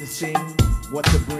to sing, what to bring.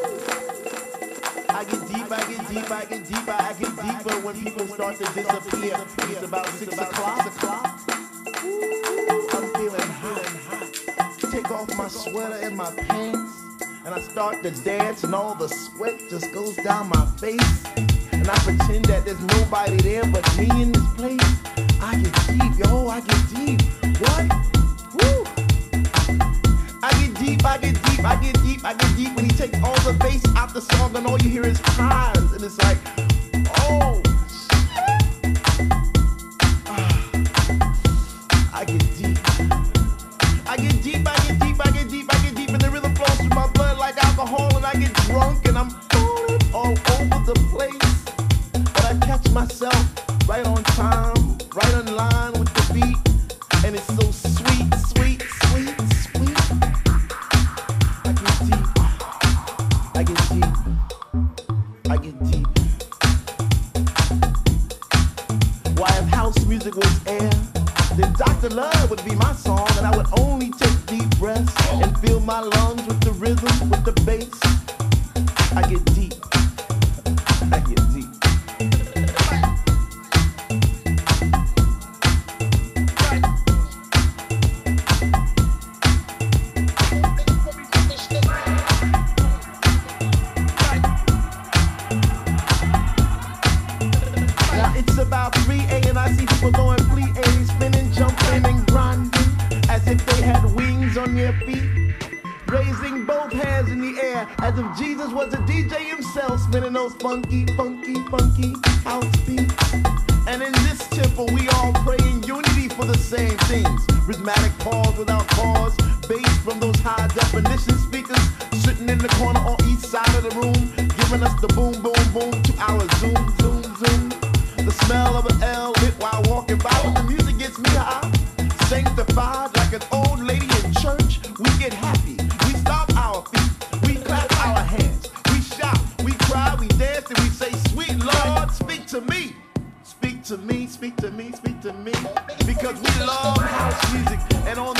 I get deep, I get deep, I get deep, I get deeper when people start to disappear. It's about six o'clock. I'm feeling hot. Take off my sweater and my pants, and I start to dance, and all the sweat just goes down my face. And I pretend that there's nobody there but me in this place. I get deep, yo, I get deep. What? Deep, I get deep, I get deep, I get deep when he takes all the bass out the song and all you hear is cries. And it's like, bars, bass from those high definition speakers, sitting in the corner on each side of the room, giving us the boom, boom, boom to our zoom, zoom, zoom. The smell of an L hit while walking by when the music gets me high, sanctified like an old lady in church. We get happy, we stop our feet, we clap our hands, we shout, we cry, we dance, and we say, "Sweet Lord, speak to me." Speak to me, speak to me, speak to me. Because we love house music and on